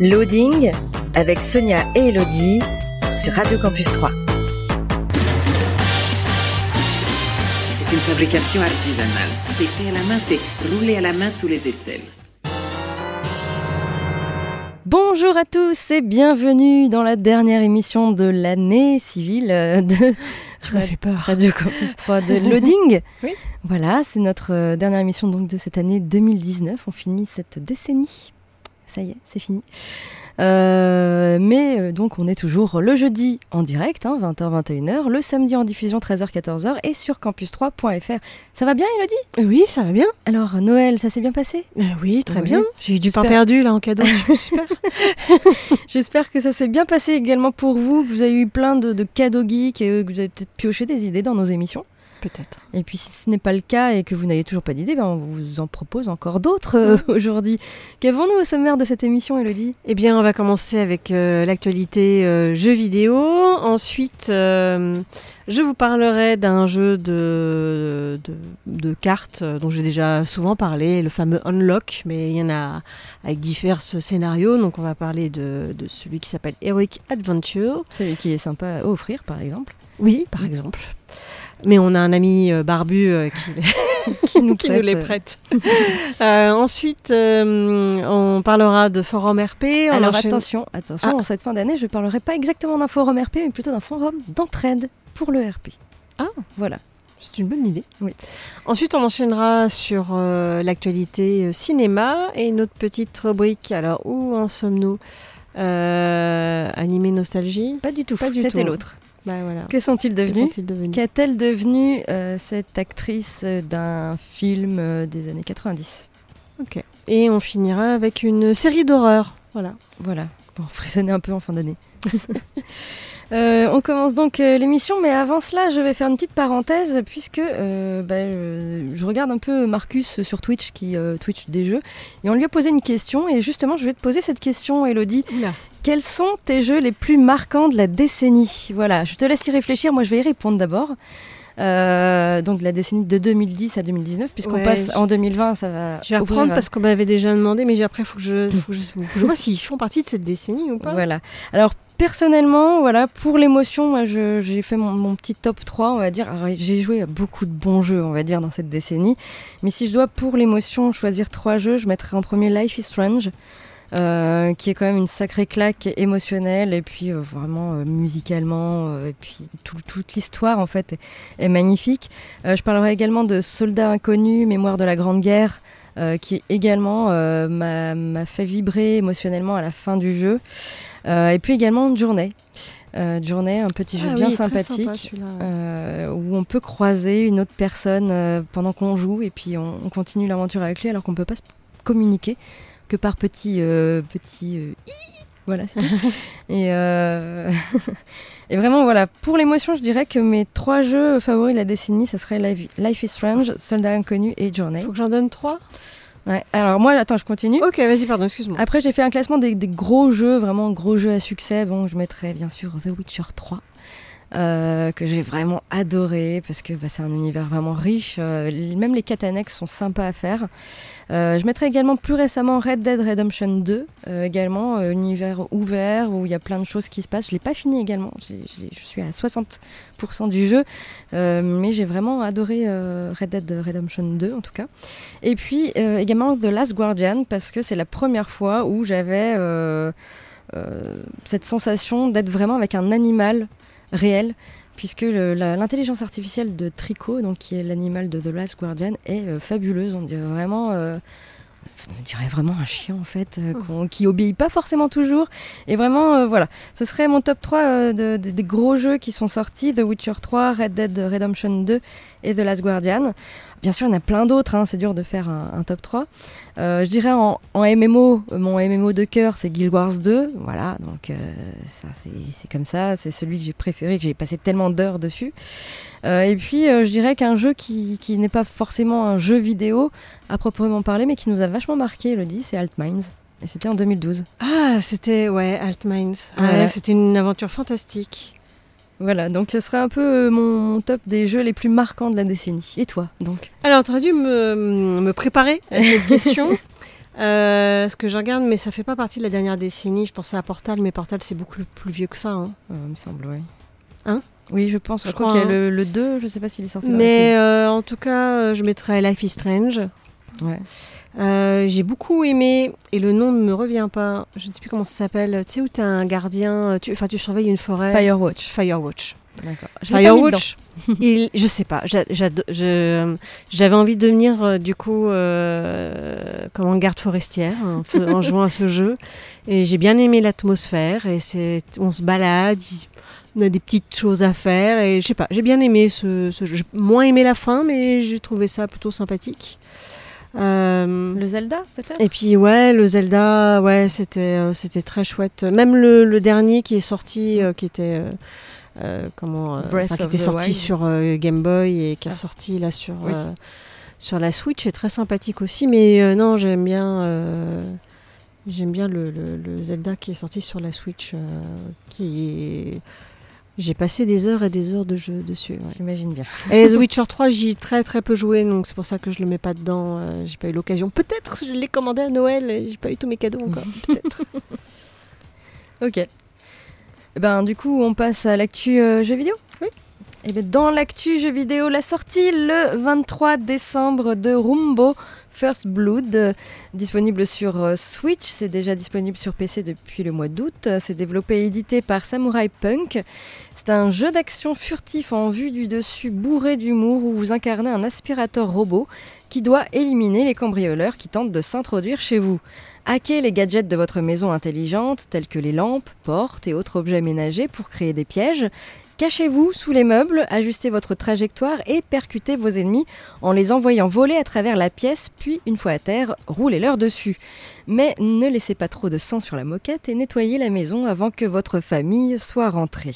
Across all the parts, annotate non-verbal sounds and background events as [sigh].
Loading avec Sonia et Elodie sur Radio Campus 3. C'est une fabrication artisanale. C'est fait à la main, c'est roulé à la main sous les aisselles. Bonjour à tous et bienvenue dans la dernière émission de l'année civile euh, de Tu m'as fait peur. Radio Campus 3 de [laughs] Loading. Oui. Voilà, c'est notre euh, dernière émission donc de cette année 2019. On finit cette décennie. Ça y est, c'est fini. Euh, mais euh, donc on est toujours le jeudi en direct, hein, 20h-21h, le samedi en diffusion 13h-14h et sur campus3.fr. Ça va bien Elodie? Oui, ça va bien. Alors Noël, ça s'est bien passé? Euh, oui, très Oui. bien. J'ai eu du pain perdu là en cadeau. [laughs] [laughs] J'espère que ça s'est bien passé également pour vous, que vous avez eu plein de, de cadeaux geeks et que vous avez peut-être pioché des idées dans nos émissions. Peut-être. Et puis si ce n'est pas le cas et que vous n'avez toujours pas d'idées, ben, on vous en propose encore d'autres euh, [laughs] aujourd'hui. Qu'avons-nous au sommaire de cette émission, Elodie? Eh bien, on va commencer avec euh, l'actualité euh, jeux vidéo. Ensuite, euh, je vous parlerai d'un jeu de, de, de cartes dont j'ai déjà souvent parlé, le fameux Unlock, mais il y en a avec divers scénarios. Donc, on va parler de, de celui qui s'appelle Heroic Adventure. Celui qui est sympa à offrir, par exemple. Oui, par exemple. Mais on a un ami euh, barbu euh, qui, [laughs] Qui nous qui nous les prête. [laughs] Euh, ensuite, euh, on parlera de forum RP. On Alors enchaîne- attention, attention, Ah. en cette fin d'année, je ne parlerai pas exactement d'un forum RP, mais plutôt d'un forum d'entraide pour le RP. Ah. Voilà. C'est une bonne idée. Oui. Ensuite, on enchaînera sur euh, l'actualité cinéma et notre petite rubrique. Alors, où en sommes-nous euh, Animé nostalgie? Pas du tout, Pas du c'était tout. l'autre. Bah voilà. Que sont-ils devenus Qu'a-t-elle devenu euh, cette actrice euh, d'un film euh, des années 90 Ok. Et on finira avec une série d'horreur. Voilà. Voilà, pour frissonner un peu en fin d'année. [laughs] Euh, on commence donc euh, l'émission, mais avant cela, je vais faire une petite parenthèse, puisque euh, bah, je, je regarde un peu Marcus sur Twitch, qui Twitch des jeux, et on lui a posé une question, et justement, je vais te poser cette question, Elodie. Quels sont tes jeux les plus marquants de la décennie? Voilà, je te laisse y réfléchir, moi je vais y répondre d'abord. Euh, donc de la décennie de 2010 à 2019, puisqu'on Ouais, passe je- en 2020, ça va. Je vais reprendre parce qu'on m'avait déjà demandé, mais après, il faut, que je- faut que je, faut que je vois s'ils font partie de cette décennie ou pas. Voilà. Alors personnellement, voilà, pour l'émotion, j'ai fait mon, petit top 3, on va dire. J'ai joué à beaucoup de bons jeux, on va dire, dans cette décennie. Mais si je dois pour l'émotion choisir trois jeux, je mettrais en premier Life is Strange. euh, qui est quand même une sacrée claque émotionnelle et puis euh, vraiment euh, musicalement et puis tout- toute l'histoire en fait est, est magnifique. Je parlerai également de Soldats inconnus, Mémoire de la Grande Guerre, euh, qui également euh, m'a m'a fait vibrer émotionnellement à la fin du jeu. Euh, et puis également Journée. Euh, Journée, un petit jeu Ah bien oui, très sympa, sympathique. euh, où on peut croiser une autre personne euh, pendant qu'on joue et puis on, on continue l'aventure avec lui alors qu'on peut pas se communiquer que par petits euh, petits euh. Voilà c'est tout. [laughs] et euh, [laughs] et vraiment voilà pour l'émotion je dirais que mes trois jeux favoris de la décennie ça serait Life, Life is Strange Soldat inconnu et Journey Faut que j'en donne trois Ouais. alors moi attends je continue Ok, vas-y, pardon, excuse-moi. après, j'ai fait un classement des, des gros jeux, vraiment gros jeux à succès. Bon, je mettrais bien sûr The Witcher 3, euh, que j'ai vraiment adoré parce que bah, c'est un univers vraiment riche. euh, même les quêtes annexes sont sympas à faire. Euh, je mettrais également plus récemment Red Dead Redemption 2, euh, également univers ouvert où il y a plein de choses qui se passent. Je l'ai pas fini également. Je suis à 60% du jeu, mais j'ai vraiment adoré Red Dead Redemption 2 en tout cas. Et puis également The Last Guardian parce que c'est la première fois où j'avais cette sensation d'être vraiment avec un animal réel puisque l'intelligence artificielle de Trico, donc qui est l'animal de The Last Guardian, est euh, fabuleuse. On dirait vraiment euh, on dirait vraiment un chien en fait, euh, qu'on- qui obéit pas forcément toujours. Et vraiment, voilà, ce serait mon top 3 euh, de- de- des gros jeux qui sont sortis, The Witcher 3, Red Dead Redemption 2 et The Last Guardian. Bien sûr, il y en a plein d'autres, hein, c'est dur de faire un, un top 3. Euh, je dirais en, en MMO, mon MMO de cœur, c'est Guild Wars 2. Voilà, donc euh, ça c'est comme ça, c'est celui que j'ai préféré, que j'ai passé tellement d'heures dessus. Euh, et puis, euh, je dirais qu'un jeu qui, qui n'est pas forcément un jeu vidéo à proprement parler, mais qui nous a vachement marqué, le dit, c'est Altminds. Et c'était en 2012. Ah, c'était, ouais, Altminds. Ouais, Voilà. C'était une aventure fantastique. Voilà, donc ce serait un peu euh, mon top des jeux les plus marquants de la décennie. Et toi, donc? Alors, tu aurais dû me, me préparer à cette question. [laughs] Euh, ce que je regarde, mais ça fait pas partie de la dernière décennie. Je pensais à Portal, mais Portal, c'est beaucoup plus vieux que ça. hein. Euh, Il me semble, oui. Hein? Oui, je pense. Je, Je crois crois, qu'il y a hein. le, le 2, je sais pas s'il est sorti dans la Mais euh, en tout cas, je mettrais Life is Strange. Ouais. Euh, j'ai beaucoup aimé, et le nom ne me revient pas, je ne sais plus comment ça s'appelle, tu sais où tu as un gardien, euh, tu, enfin tu surveilles une forêt? Firewatch. Firewatch. D'accord. Firewatch, [laughs] il, je sais pas, j'avais envie de devenir euh, du coup euh, comment garde forestière en, fa- en jouant à ce jeu, et j'ai bien aimé l'atmosphère, et on se balade, on a des petites choses à faire, et je sais pas, j'ai bien aimé ce, ce jeu. J'ai moins aimé la fin, mais j'ai trouvé ça plutôt sympathique. Euh, Le Zelda, peut-être? et puis ouais, le Zelda, ouais, c'était euh, c'était très chouette. Même le, le dernier qui est sorti, euh, qui était comment, qui était sorti Wild. sur Game Boy et qui est Ah. sorti là sur Oui. sur la Switch, est très sympathique aussi. Mais non, j'aime bien. J'aime bien le, le- le Zelda qui est sorti sur la Switch, euh, qui est... J'ai passé des heures et des heures de jeu dessus. ouais. J'imagine bien. Et The Witcher 3, j'y ai très très peu joué, donc c'est pour ça que je le mets pas dedans. euh, j'ai pas eu l'occasion. Peut-être que je l'ai commandé à Noël et j'ai pas eu tous mes cadeaux encore. [laughs] Peut-être. Ok. Eh Ben, du coup, on passe à l'actu euh, jeux vidéo? Oui. Et ben, dans l'actu jeux vidéo, la sortie le 23 décembre de Rumbo First Blood, euh, disponible sur euh, Switch. C'est déjà disponible sur PC depuis le mois d'août. Euh, C'est développé et édité par Samurai Punk. C'est un jeu d'action furtif en vue du dessus bourré d'humour où vous incarnez un aspirateur robot qui doit éliminer les cambrioleurs qui tentent de s'introduire chez vous. Hackez les gadgets de votre maison intelligente, tels que les lampes, portes et autres objets ménagers pour créer des pièges. Cachez-vous sous les meubles, ajustez votre trajectoire et percutez vos ennemis en les envoyant voler à travers la pièce, puis une fois à terre, roulez-leur dessus. Mais ne laissez pas trop de sang sur la moquette et nettoyez la maison avant que votre famille soit rentrée.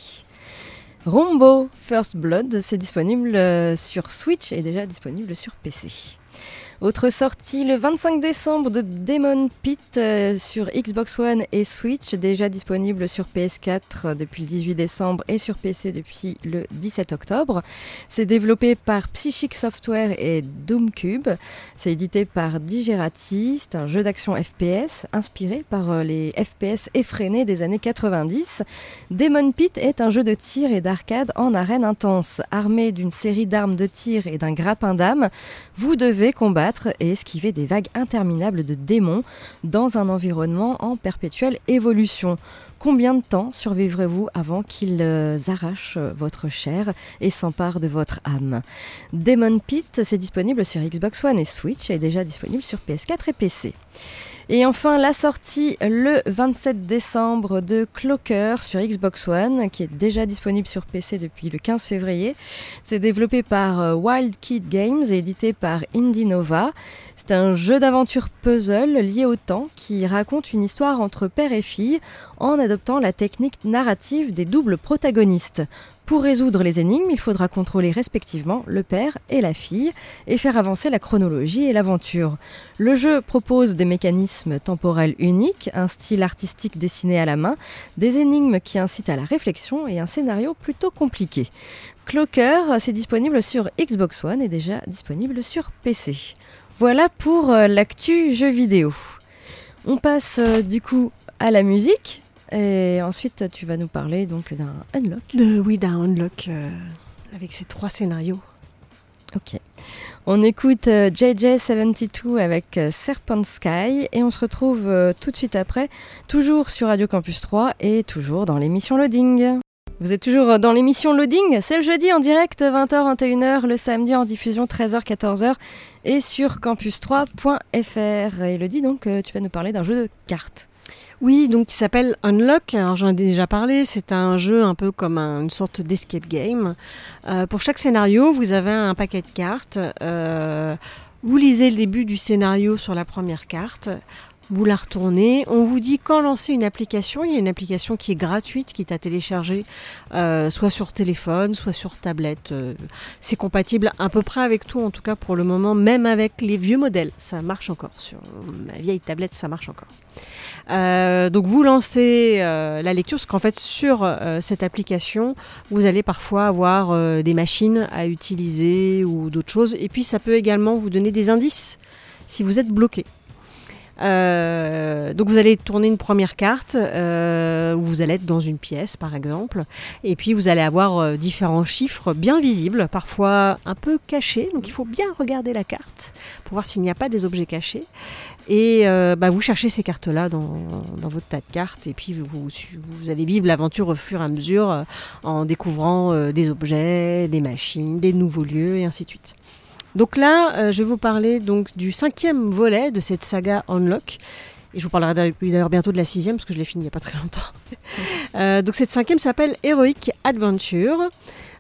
Rombo First Blood, c'est disponible euh, sur Switch et déjà disponible sur PC. Autre sortie le 25 décembre de Demon Pit euh, sur Xbox One et Switch, déjà disponible sur PS4 euh, depuis le 18 décembre et sur PC depuis le 17 octobre. C'est développé par Psychic Software et Doomcube. C'est édité par Digerati. C'est un jeu d'action FPS inspiré par euh, les FPS effrénés des années 90. Demon Pit est un jeu de tir et d'arcade en arène intense. Armé d'une série d'armes de tir et d'un grappin d'âme, vous devez combattre et esquiver des vagues interminables de démons dans un environnement en perpétuelle évolution. Combien de temps survivrez-vous avant qu'ils euh, arrachent euh, votre chair et s'emparent de votre âme? Demon Pit, c'est disponible sur Xbox One et Switch et déjà disponible sur PS4 et PC. Et enfin, la sortie le 27 décembre de Clocker sur Xbox One, qui est déjà disponible sur PC depuis le 15 février. C'est développé par euh, Wild Kid Games et édité par Indie Nova. C'est un jeu d'aventure puzzle lié au temps qui raconte une histoire entre père et fille en adoptant la technique narrative des doubles protagonistes. Pour résoudre les énigmes, il faudra contrôler respectivement le père et la fille et faire avancer la chronologie et l'aventure. Le jeu propose des mécanismes temporels uniques, un style artistique dessiné à la main, des énigmes qui incitent à la réflexion et un scénario plutôt compliqué. Clocker, c'est disponible sur Xbox One et déjà disponible sur PC. Voilà pour euh, l'actu jeu vidéo. On passe euh, du coup à la musique et ensuite tu vas nous parler donc d'un unlock. De oui, d'un unlock euh, avec ces trois scénarios. Ok. On écoute euh, JJ72 avec euh, Serpent Sky et on se retrouve tout de suite après, toujours sur Radio Campus 3 et toujours dans l'émission Loading. Vous êtes toujours dans l'émission Loading, c'est le jeudi en direct 20h-21h, le samedi en diffusion 13h-14h et sur campus3.fr. Et Elodie, donc tu vas nous parler d'un jeu de cartes. Oui, donc qui s'appelle Unlock. Alors j'en ai déjà parlé. C'est un jeu un peu comme un- une sorte d'escape game. Euh, pour chaque scénario, vous avez un paquet de cartes. Euh, vous lisez le début du scénario sur la première carte. Vous la retournez. On vous dit quand lancer une application. Il y a une application qui est gratuite, qui est à télécharger, euh, soit sur téléphone, soit sur tablette. C'est compatible à peu près avec tout, en tout cas pour le moment, même avec les vieux modèles. Ça marche encore. Sur ma vieille tablette, ça marche encore. Euh, donc vous lancez euh, la lecture, parce qu'en fait sur euh, cette application, vous allez parfois avoir des machines à utiliser ou d'autres choses, et puis ça peut également vous donner des indices si vous êtes bloqué. Euh, donc vous allez tourner une première carte euh, où vous allez être dans une pièce par exemple et puis vous allez avoir euh, différents chiffres bien visibles parfois un peu cachés donc il faut bien regarder la carte pour voir s'il n'y a pas des objets cachés et euh, bah, vous cherchez ces cartes là dans, dans votre tas de cartes et puis vous, vous, vous allez vivre l'aventure au fur et à mesure en découvrant des objets, des machines, des nouveaux lieux et ainsi de suite. Donc là, euh, je vais vous parler donc du cinquième volet de cette saga Unlock. Et je vous parlerai d'ailleurs- bientôt de la sixième, parce que je l'ai fini il n'y a pas très longtemps. [laughs] Euh, donc cette cinquième s'appelle Heroic Adventure.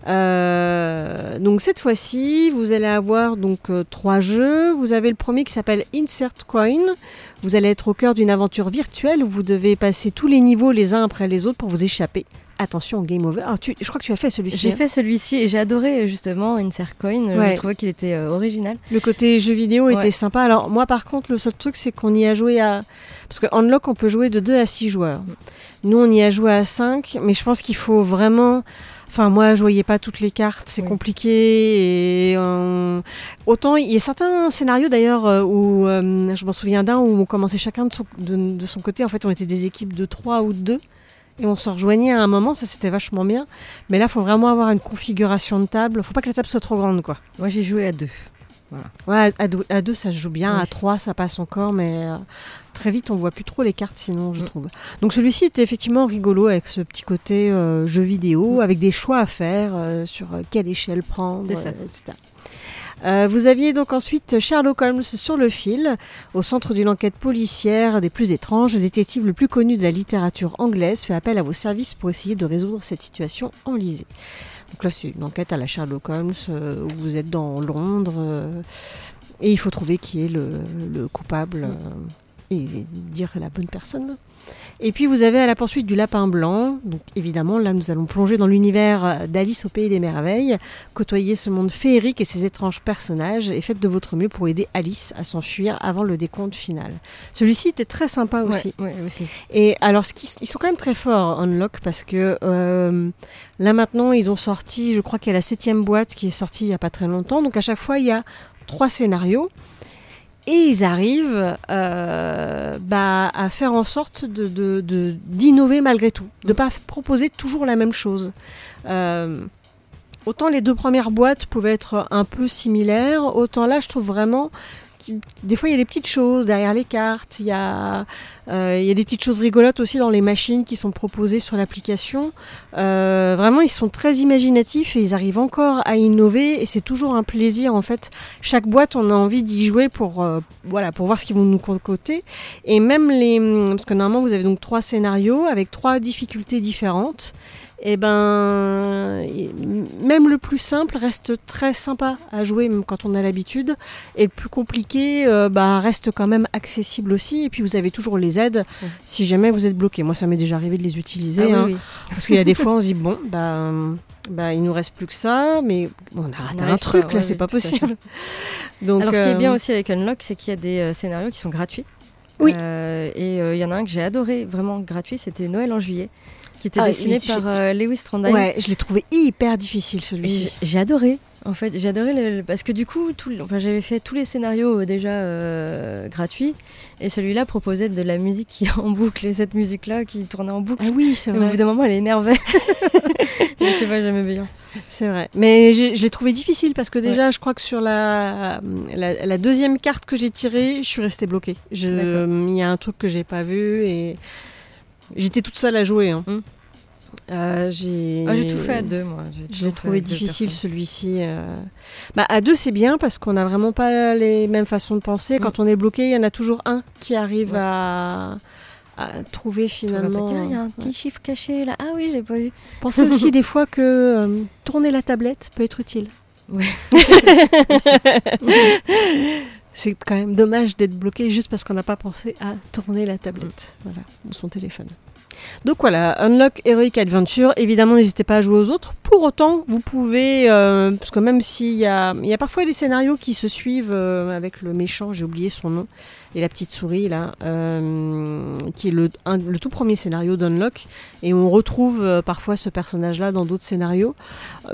Euh, donc cette fois-ci, vous allez avoir donc trois jeux. Vous avez le premier qui s'appelle Insert Coin. Vous allez être au cœur d'une aventure virtuelle où vous devez passer tous les niveaux les uns après les autres pour vous échapper. Attention, game over. Alors, tu, je crois que tu as fait celui-ci. J'ai hein. fait celui-ci et j'ai adoré justement Insert Coin. Ouais. Je trouvais qu'il était euh, original. Le côté jeu vidéo était sympa. Alors moi par contre le seul truc c'est qu'on y a joué à... Parce que Unlock on peut jouer de 2 à 6 joueurs. Nous on y a joué à 5 mais je pense qu'il faut vraiment... Enfin moi je voyais pas toutes les cartes, c'est Oui. compliqué et euh, autant il y a certains scénarios d'ailleurs euh, où euh, je m'en souviens d'un où on commençait chacun de son, de, de son côté en fait on était des équipes de 3 ou de 2 et on se rejoignait à un moment, ça c'était vachement bien. Mais là, il faut vraiment avoir une configuration de table. faut pas que la table soit trop grande, quoi. Moi j'ai joué à deux. Ouais, à deux, à deux, ça se joue bien, à trois ça passe encore, mais euh, très vite on voit plus trop les cartes sinon, je Mm. trouve. Donc celui-ci était effectivement rigolo avec ce petit côté euh, jeu vidéo, Mm. avec des choix à faire euh, sur quelle échelle prendre, etc. Euh, vous aviez donc ensuite Sherlock Holmes sur le fil, au centre d'une enquête policière des plus étranges. Le détective le plus connu de la littérature anglaise fait appel à vos services pour essayer de résoudre cette situation enlisée. Donc là, c'est une enquête à la Sherlock Holmes euh, où vous êtes dans Londres euh, et il faut trouver qui est le, le coupable et dire la bonne personne. Et puis vous avez à la poursuite du lapin blanc. Donc évidemment, là nous allons plonger dans l'univers d'Alice au pays des merveilles, côtoyer ce monde féerique et ses étranges personnages et faites de votre mieux pour aider Alice à s'enfuir avant le décompte final. Celui-ci était très sympa aussi. Ouais, ouais, aussi. Et alors, ce qui- ils sont quand même très forts, Unlock, parce que euh, là maintenant, ils ont sorti, je crois qu'il y a la septième boîte qui est sortie il n'y a pas très longtemps. Donc à chaque fois, il y a trois scénarios. Et ils arrivent euh, bah, à faire en sorte de- d'innover malgré tout, de ne pas f- proposer toujours la même chose. Euh, autant les deux premières boîtes pouvaient être un peu similaires, autant là, je trouve vraiment des fois il y a des petites choses derrière les cartes, il y a, euh, il y a des petites choses rigolotes aussi dans les machines qui sont proposées sur l'application. Euh, vraiment, ils sont très imaginatifs et ils arrivent encore à innover et c'est toujours un plaisir en fait. Chaque boîte, on a envie d'y jouer pour, euh, voilà, pour voir ce qu'ils vont nous concocter. Et même les, parce que normalement vous avez donc trois scénarios avec trois difficultés différentes. Et ben, et même le plus simple reste très sympa à jouer, même quand on a l'habitude. Et le plus compliqué, euh, bah, reste quand même accessible aussi. Et puis vous avez toujours les aides Ouais. si jamais vous êtes bloqué. Moi, ça m'est déjà arrivé de les utiliser. Ah oui, hein. oui. Parce qu'il y a des [laughs] fois, on se dit, bon, bah, bah, il nous reste plus que ça, mais on a raté un truc, pas, là, ouais, c'est oui, pas possible. Donc, Alors, ce qui est euh, bien aussi avec Unlock, c'est qu'il y a des euh, scénarios qui sont gratuits. Oui. Euh, et euh, il y en a un que j'ai adoré, vraiment gratuit, c'était Noël en juillet, qui était Ah, dessiné par euh, Lewis Trondheim. Ouais, je l'ai trouvé hyper difficile celui-ci. j'ai adoré. En fait, j'ai adoré le, le- parce que du coup, tout, le- enfin, j'avais fait tous les scénarios euh, déjà euh, gratuits et celui-là proposait de la musique qui est en boucle et cette musique-là qui tournait en boucle. Ah oui, c'est Et au vrai. bout d'un moment, elle énervait. [laughs] je sais pas, j'aimais bien. C'est vrai. Mais je l'ai trouvé difficile parce que déjà, je crois que sur la, la, la deuxième carte que j'ai tirée, je suis restée bloquée. Il y a un truc que j'ai pas vu et j'étais toute seule à jouer. hein. Mm. Euh, j'ai Ah, j'ai tout fait à deux, moi. Je l'ai trouvé difficile celui-ci. euh. Bah, à deux, c'est bien parce qu'on n'a vraiment pas les mêmes façons de penser. Quand on est bloqué, il y en a toujours un qui arrive Ouais. à, à trouver finalement. il y a un ouais. petit chiffre caché là. Ah oui, j'ai pas vu. Pensez aussi [laughs] des fois que euh, tourner la tablette peut être utile. Ouais. [laughs] [laughs] c'est quand même dommage d'être bloqué juste parce qu'on n'a pas pensé à tourner la tablette voilà, de son téléphone. Donc voilà, Unlock Heroic Adventure. Évidemment, n'hésitez pas à jouer aux autres. Pour autant, vous pouvez, euh, parce que même s'il y a, il y a parfois des scénarios qui se suivent euh, avec le méchant, j'ai oublié son nom, et la petite souris là, euh, qui est le, un- le tout premier scénario d'Unlock, et on retrouve parfois ce personnage-là dans d'autres scénarios.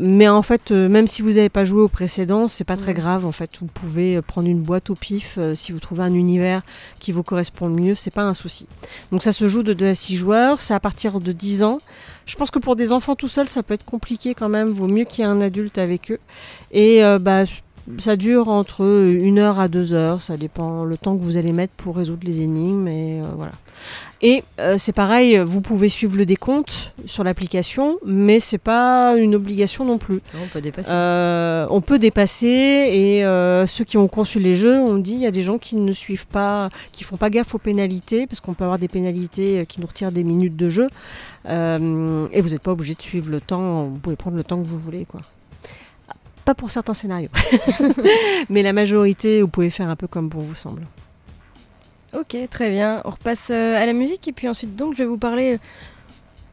Mais en fait, même si vous n'avez pas joué au précédent, c'est pas très grave. En fait, vous pouvez prendre une boîte au pif si vous trouvez un univers qui vous correspond le mieux, c'est pas un souci. Donc ça se joue de 2 à 6 joueurs, c'est à partir de 10 ans. Je pense que pour des enfants tout seuls, ça peut être compliqué quand même. Vaut mieux qu'il y ait un adulte avec eux. Et euh, bah, ça dure entre 1 heure à 2 heures. Ça dépend le temps que vous allez mettre pour résoudre les énigmes. Et euh, voilà. Et euh, c'est pareil, vous pouvez suivre le décompte sur l'application, mais c'est pas une obligation non plus. On peut dépasser. Euh, on peut dépasser et ceux qui ont conçu les jeux ont dit il y a des gens qui ne suivent pas, qui font pas gaffe aux pénalités parce qu'on peut avoir des pénalités qui nous retirent des minutes de jeu et vous n'êtes pas obligé de suivre le temps. Vous pouvez prendre le temps que vous voulez quoi. Pas pour certains scénarios, [laughs] mais la majorité vous pouvez faire un peu comme bon vous semble. Ok, très bien. On repasse euh, à la musique et puis ensuite donc je vais vous parler euh,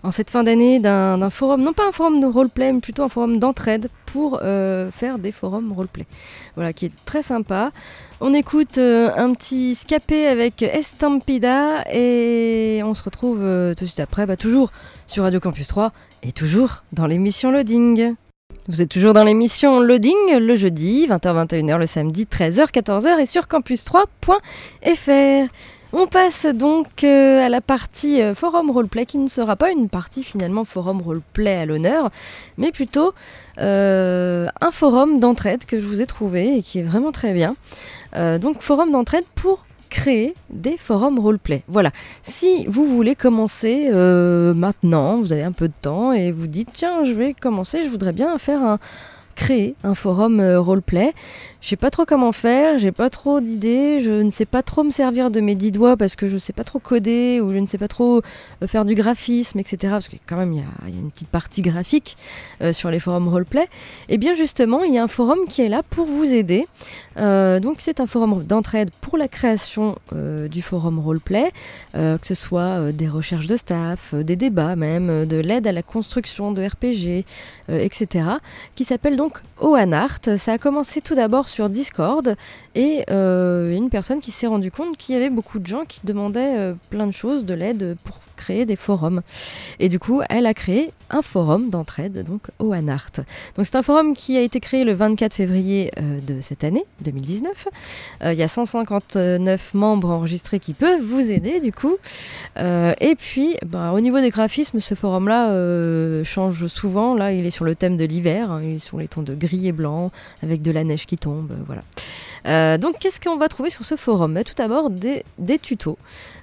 en cette fin d'année d'un d'un forum, non pas un forum de roleplay, mais plutôt un forum d'entraide pour euh, faire des forums roleplay. Voilà, qui est très sympa. On écoute euh, un petit scapé avec Estampida et on se retrouve euh, tout de suite après, bah, toujours sur Radio Campus 3 et toujours dans l'émission Loading. Vous êtes toujours dans l'émission Loading le jeudi, 20h-21h le samedi, 13h-14h et sur campus3.fr. On passe donc euh, à la partie euh, forum roleplay qui ne sera pas une partie finalement forum roleplay à l'honneur, mais plutôt euh, un forum d'entraide que je vous ai trouvé et qui est vraiment très bien. Donc forum d'entraide pour créer des forums roleplay. Voilà. Si vous voulez commencer euh, maintenant, vous avez un peu de temps et vous dites tiens, je vais commencer, je voudrais bien faire un créer un forum euh, roleplay. Je sais pas trop comment faire, j'ai pas trop d'idées, je ne sais pas trop me servir de mes dix doigts parce que je sais pas trop coder ou je ne sais pas trop euh, faire du graphisme, etc. Parce que quand même il y a, une petite partie graphique euh, sur les forums roleplay. Et bien justement, il y a un forum qui est là pour vous aider. Donc c'est un forum d'entraide pour la création du forum roleplay, que ce soit des recherches de staff, des débats même, de l'aide à la construction de RPG, etc. qui s'appelle donc Oanart. Ça a commencé tout d'abord sur Discord et euh, une personne qui s'est rendu compte qu'il y avait beaucoup de gens qui demandaient euh, plein de choses, de l'aide pour créer des forums. Et du coup, elle a créé un forum d'entraide, donc Oanart. Donc c'est un forum qui a été créé le 24 février euh, de cette année, 2019. Euh, Il y a 159 membres enregistrés qui peuvent vous aider du coup. Euh, et puis, bah, au niveau des graphismes, ce forum-là change souvent. Là, il est sur le thème de l'hiver, hein, il est sur les tons de gris et blanc, avec de la neige qui tombe, voilà. Euh, donc, qu'est-ce qu'on va trouver sur ce forum? Bah, Tout d'abord, des, tutos.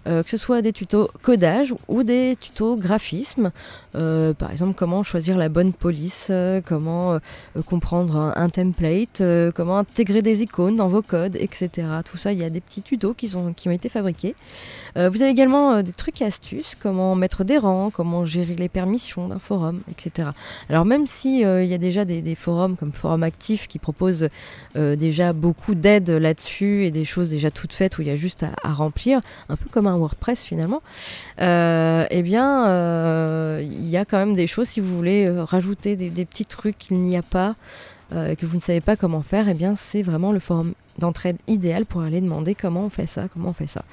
Euh, que ce soit des tutos codage ou des tutos graphisme. Euh, par exemple, comment choisir la bonne police, comment comprendre un, template, comment intégrer des icônes dans vos codes, etc. Tout ça, il y a des petits tutos qui, ont été fabriqués. Vous avez également des trucs et astuces, comment mettre des rangs, comment gérer les permissions d'un forum, etc. Alors même si y a déjà des, des forums comme Forum Actif qui proposent déjà beaucoup là-dessus et des choses déjà toutes faites où il y a juste à, remplir, un peu comme un WordPress finalement, euh, eh bien euh, il y a quand même des choses si vous voulez euh, rajouter des, petits trucs qu'il n'y a pas euh, que vous ne savez pas comment faire, eh bien c'est vraiment le forum d'entraide idéal pour aller demander comment on fait ça, comment on fait ça.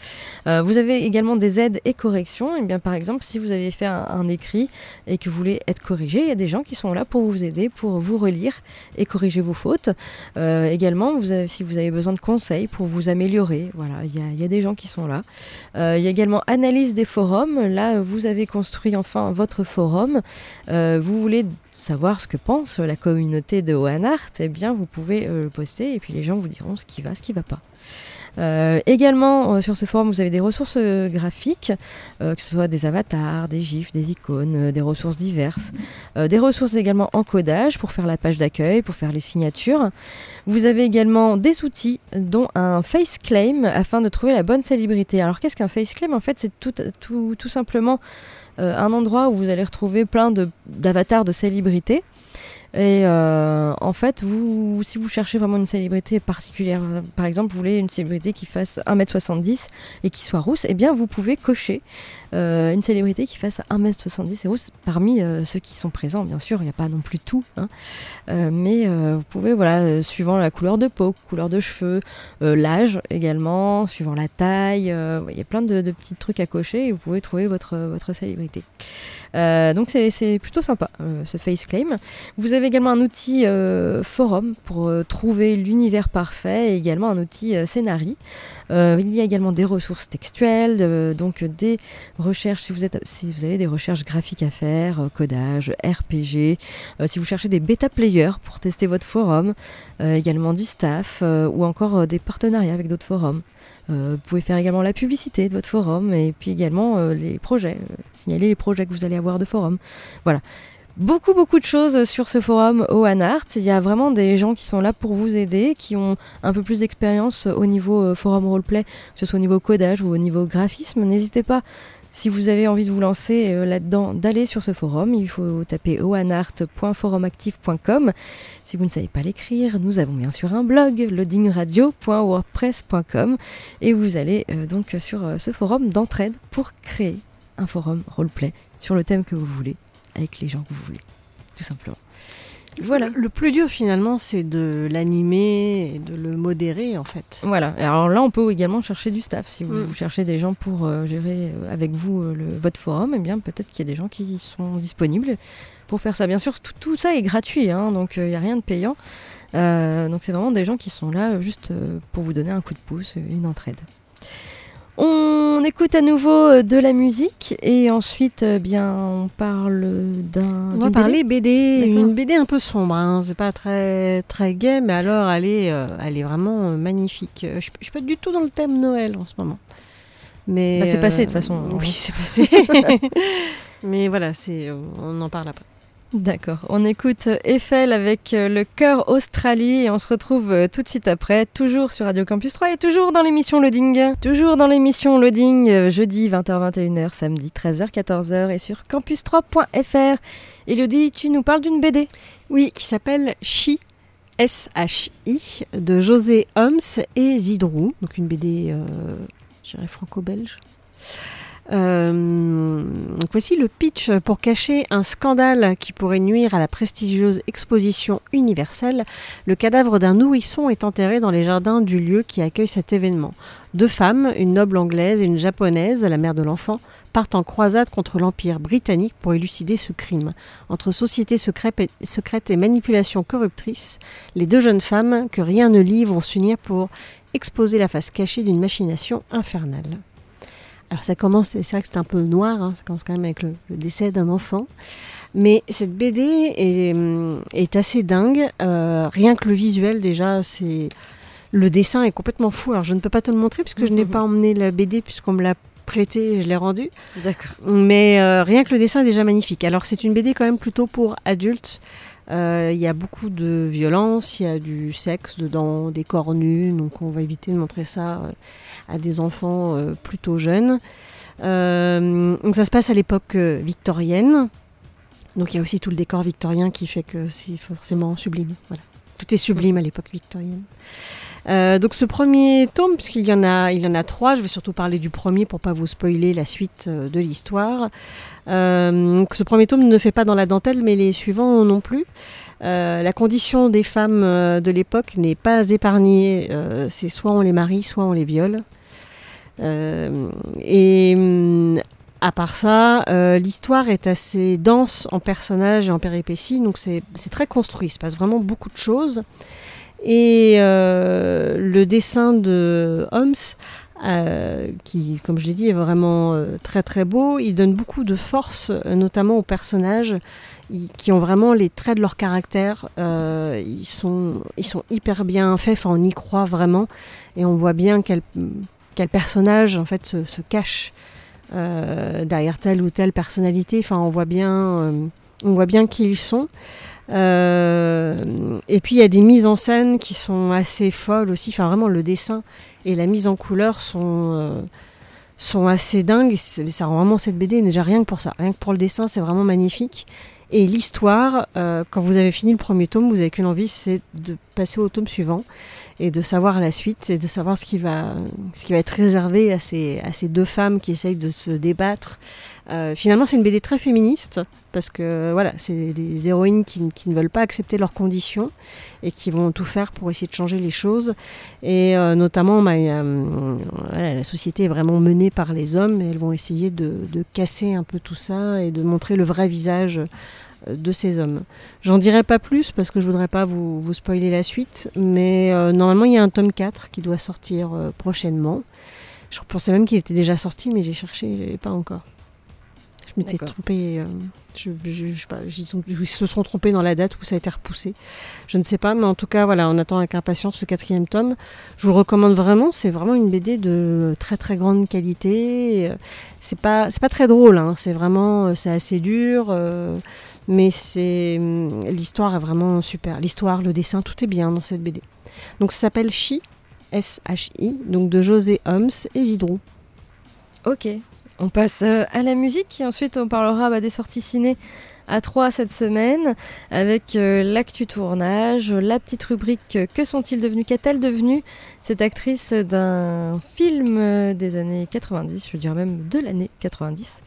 Euh, vous avez également des aides et corrections. Et bien, par exemple, si vous avez fait un, écrit et que vous voulez être corrigé, il y a des gens qui sont là pour vous aider, pour vous relire et corriger vos fautes. Euh, également, si vous avez besoin de conseils pour vous améliorer, voilà, il y a, des gens qui sont là. Euh, il y a également analyse des forums. Là, vous avez construit enfin votre forum. Vous voulez savoir ce que pense la communauté de OneArt, eh bien vous pouvez le poster et puis les gens vous diront ce qui va, ce qui va pas. Euh, également, euh, sur ce forum, vous avez des ressources euh, graphiques, que ce soit des avatars, des gifs, des icônes, des ressources diverses. Des ressources également en codage pour faire la page d'accueil, pour faire les signatures. Vous avez également des outils, dont un face claim, afin de trouver la bonne célébrité. Alors, qu'est-ce qu'un face claim? En fait, c'est tout, tout, tout simplement un endroit où vous allez retrouver plein de- d'avatars de, célébrités. Et euh, en fait, vous, si vous cherchez vraiment une célébrité particulière, par exemple, vous voulez une célébrité qui fasse 1m70 et qui soit rousse, eh bien, vous pouvez cocher euh, une célébrité qui fasse 1m70 et rousse parmi euh, ceux qui sont présents. Bien sûr, il n'y a pas non plus tout, hein. Euh, mais euh, vous pouvez, voilà, suivant la couleur de peau, couleur de cheveux, l'âge également, suivant la taille, il y a plein de, de petits trucs à cocher et vous pouvez trouver votre, votre célébrité. Euh, donc c'est plutôt sympa euh, ce face claim. Vous avez également un outil euh, forum pour trouver l'univers parfait et également un outil scénarii. Il y a également des ressources textuelles, donc des recherches si vous, avez des recherches graphiques à faire, codage, RPG, si vous cherchez des bêta players pour tester votre forum, également du staff ou encore des partenariats avec d'autres forums. Euh, vous pouvez faire également la publicité de votre forum et puis également euh, les projets, euh, signaler les projets que vous allez avoir de forum. Voilà. Beaucoup, beaucoup de choses sur ce forum OANART. Il y a vraiment des gens qui sont là pour vous aider, qui ont un peu plus d'expérience au niveau forum roleplay, que ce soit au niveau codage ou au niveau graphisme. N'hésitez pas, si vous avez envie de vous lancer euh, là-dedans, d'aller sur ce forum. Il faut taper oanart.forumactif.com. Si vous ne savez pas l'écrire, nous avons bien sûr un blog, loadingradio.wordpress.com. Et vous allez euh, donc sur euh, ce forum d'entraide pour créer un forum roleplay sur le thème que vous voulez, avec les gens que vous voulez, tout simplement. Voilà. Le plus dur finalement, c'est de l'animer et de le modérer en fait. Voilà. Alors là, on peut également chercher du staff. Si vous, Mm. vous cherchez des gens pour euh, gérer euh, avec vous euh, le- votre forum, eh bien peut-être qu'il y a des gens qui sont disponibles pour faire ça. Bien sûr, tout, tout ça est gratuit, hein, donc il n'y a rien de payant. Euh, donc c'est vraiment des gens qui sont là euh, juste euh, pour vous donner un coup de pouce, euh, une entraide. On écoute à nouveau euh, de la musique et ensuite, euh, bien, on parle d'un. On va parler BD, une BD un peu sombre, hein. c'est pas très très gai, mais alors elle est, euh, elle est vraiment magnifique. Je, je suis pas du tout dans le thème Noël en ce moment. Mais Bah, c'est passé, de toute façon. Oui, [laughs] c'est passé. [laughs] mais voilà, c'est, on en parle après. D'accord. On écoute Eiffel avec euh, le cœur Australie et on se retrouve euh, tout de suite après, toujours sur Radio Campus 3 et toujours dans l'émission Loading. Toujours dans l'émission Loading, euh, jeudi 20h-21h, samedi 13h-14h et sur campus3.fr. Elodie, tu nous parles d'une BD Oui, qui s'appelle Chi. S-H-I de José Homs et Zidrou, donc une BD, euh, franco-belge. Euh, voici le pitch pour cacher un scandale qui pourrait nuire à la prestigieuse exposition universelle. Le cadavre d'un nourrisson est enterré dans les jardins du lieu qui accueille cet événement. Deux femmes, une noble anglaise et une japonaise, la mère de l'enfant, partent en croisade contre l'Empire britannique pour élucider ce crime. Entre société secrète et manipulation corruptrice, les deux jeunes femmes, que rien ne lie, vont s'unir pour exposer la face cachée d'une machination infernale. Alors ça commence, c'est vrai que c'est un peu noir, hein, ça commence quand même avec le, le décès d'un enfant. Mais cette BD est, hum, est assez dingue. Euh, rien que le visuel déjà, c'est le dessin est complètement fou. Alors je ne peux pas te le montrer puisque je n'ai [laughs] pas emmené la BD puisqu'on me l'a prêté et je l'ai rendu. D'accord. Mais euh, rien que le dessin est déjà magnifique. Alors c'est une BD quand même plutôt pour adultes. Euh, Il y a beaucoup de violence, il y a du sexe dedans, des corps nus, donc on va éviter de montrer ça euh, à des enfants euh, plutôt jeunes. Donc ça se passe à l'époque victorienne. Donc il y a aussi tout le décor victorien qui fait que c'est forcément sublime. Voilà. Tout est sublime à l'époque victorienne. Euh, donc ce premier tome, puisqu'il y en a, il y en a trois, je vais surtout parler du premier pour pas vous spoiler la suite euh, de l'histoire. Euh, ce premier tome ne fait pas dans la dentelle, mais les suivants non plus. La condition des femmes de l'époque n'est pas épargnée. C'est soit on les marie, soit on les viole. Et hum, à part ça, l'histoire est assez dense en personnages et en péripéties, donc c'est très construit. Il se passe vraiment beaucoup de choses. Et euh, le dessin de Holmes euh, qui, comme je l'ai dit, est vraiment euh, très très beau. Il donne beaucoup de force, euh, notamment aux personnages qui ont vraiment les traits de leur caractère. Euh, ils, sont, ils sont hyper bien faits, enfin, on y croit vraiment. Et on voit bien quel, quel personnage en fait, se, se cache derrière telle ou telle personnalité. Enfin, on voit bien, on voit bien qui ils sont. Euh, et puis il y a des mises en scène qui sont assez folles aussi. Enfin, vraiment, le dessin et la mise en couleur sont, euh, sont assez dingues. Ça rend vraiment cette BD déjà rien que pour ça. Rien que pour le dessin, c'est vraiment magnifique. Et l'histoire, euh, quand vous avez fini le premier tome, vous avez qu'une envie, c'est de passer au tome suivant et de savoir la suite et de savoir ce qui va, ce qui va être réservé à ces, à ces deux femmes qui essayent de se débattre. Euh, finalement, c'est une BD très féministe parce que voilà, c'est des héroïnes qui, qui ne veulent pas accepter leurs conditions et qui vont tout faire pour essayer de changer les choses. Et euh, notamment, bah, hum, la société est vraiment menée par les hommes et elles vont essayer de, de casser un peu tout ça et de montrer le vrai visage de ces hommes. J'en dirai pas plus parce que je voudrais pas vous, vous spoiler la suite, mais euh, normalement il y a un tome 4 qui doit sortir euh, prochainement. Je pensais même qu'il était déjà sorti, mais j'ai cherché, il n'est pas encore. Je m'étais trompée. euh, je, je- je sais pas, ils, sont- ils se sont trompés dans la date où ça a été repoussé. Je ne sais pas, mais en tout cas, voilà, on attend avec impatience le quatrième tome. Je vous le recommande vraiment. C'est vraiment une BD de très très grande qualité. C'est pas c'est pas très drôle. hein, C'est vraiment c'est assez dur, euh, mais c'est hum, l'histoire est vraiment super. L'histoire, le dessin, tout est bien dans cette BD. Donc ça s'appelle Chi, S H I, donc de José Holmes et Zidrou. Ok, on passe euh, à la musique et ensuite on parlera bah, des sorties ciné à 3 cette semaine avec euh, l'actu tournage, la petite rubrique euh, Que sont-ils devenus Qu'est-elle devenue? Cette actrice d'un film euh, des années 90, je dirais même de l'année 90.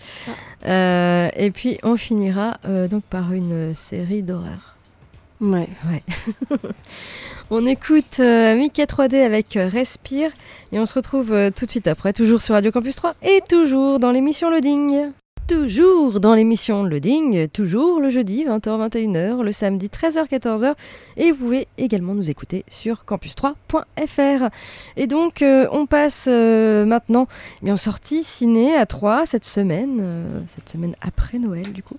Euh, et puis on finira euh, donc par une série d'horreur. Ouais. Ouais. [laughs] on écoute euh, Mickey 3D avec Respire et on se retrouve tout de suite après, toujours sur Radio Campus 3 et toujours dans l'émission Loading. Toujours dans l'émission Loading, toujours le jeudi 20h-21h, le samedi 13h-14h et vous pouvez également nous écouter sur campus3.fr. Et donc euh, on passe euh, maintenant eh bien, aux sorties ciné à 3 cette semaine, euh, cette semaine après Noël du coup.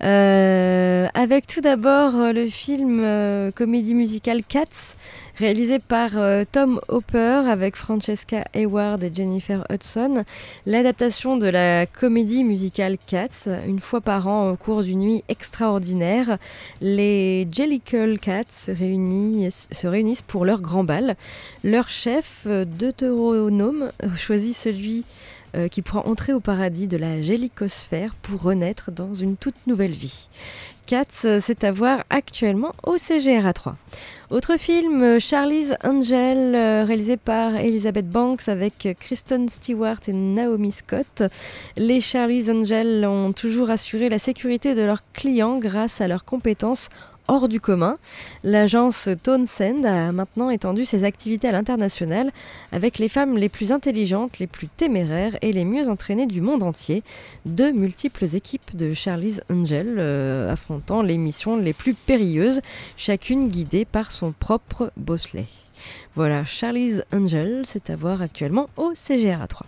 Avec tout d'abord le film comédie musicale Cats, réalisé par euh, Tom Hopper avec Francesca Hayward et Jennifer Hudson. L'adaptation de la comédie musicale Cats, une fois par an au cours d'une nuit extraordinaire, les Jellicle Cats se réunissent, se réunissent pour leur grand bal. Leur chef, deutéronome, choisit celui euh, qui pourra entrer au paradis de la gélicosphère pour renaître dans une toute nouvelle vie. Euh, c'est à voir actuellement au CGRA 3. Autre film, euh, Charlie's Angel, euh, réalisé par Elizabeth Banks avec Kristen Stewart et Naomi Scott. Les Charlie's Angel ont toujours assuré la sécurité de leurs clients grâce à leurs compétences hors du commun. L'agence Townsend a maintenant étendu ses activités à l'international avec les femmes les plus intelligentes, les plus téméraires et les mieux entraînées du monde entier. De multiples équipes de Charlie's Angel euh, affrontant les missions les plus périlleuses, chacune guidée par son propre bosselet. Voilà, Charlie's Angel, c'est à voir actuellement au CGRA 3.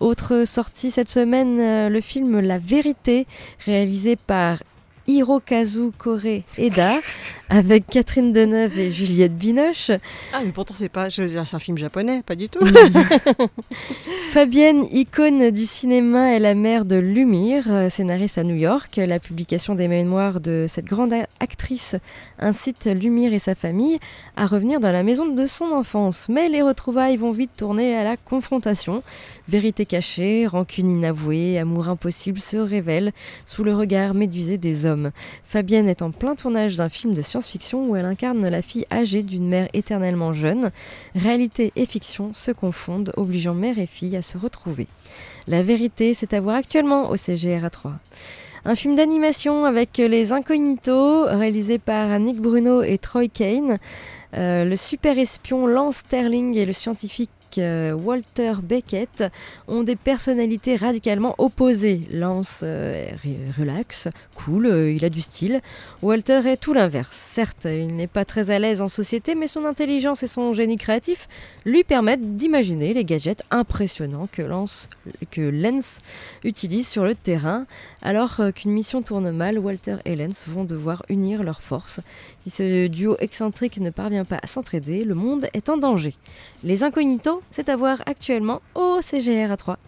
Autre sortie cette semaine, euh, le film La Vérité, réalisé par Hirokazu Kore Eda, [laughs] avec Catherine Deneuve et Juliette Binoche. Ah, mais pourtant, c'est pas. je veux dire, C'est un film japonais, pas du tout. [laughs] Fabienne, icône du cinéma, est la mère de Lumire, scénariste à New York. La publication des mémoires de cette grande actrice incite Lumire et sa famille à revenir dans la maison de son enfance. Mais les retrouvailles vont vite tourner à la confrontation. Vérité cachée, rancune inavouée, amour impossible se révèlent sous le regard médusé des hommes. Fabienne est en plein tournage d'un film de science-fiction où elle incarne la fille âgée d'une mère éternellement jeune. Réalité et fiction se confondent, obligeant mère et fille à se retrouver. La vérité, c'est à voir actuellement au CGRA 3. Un film d'animation avec Les Incognitos, réalisé par Nick Bruno et Troy Kane. Euh, le super espion Lance Sterling et le scientifique Walter Beckett ont des personnalités radicalement opposées. Lance euh, relax, cool, euh, il a du style. Walter est tout l'inverse. Certes, il n'est pas très à l'aise en société, mais son intelligence et son génie créatif lui permettent d'imaginer les gadgets impressionnants que Lance, que utilise sur le terrain. Alors euh, qu'une mission tourne mal, Walter et Lens vont devoir unir leurs forces. Si ce duo excentrique ne parvient pas à s'entraider, le monde est en danger. Les Incognitos, c'est à voir actuellement au CGR à 3.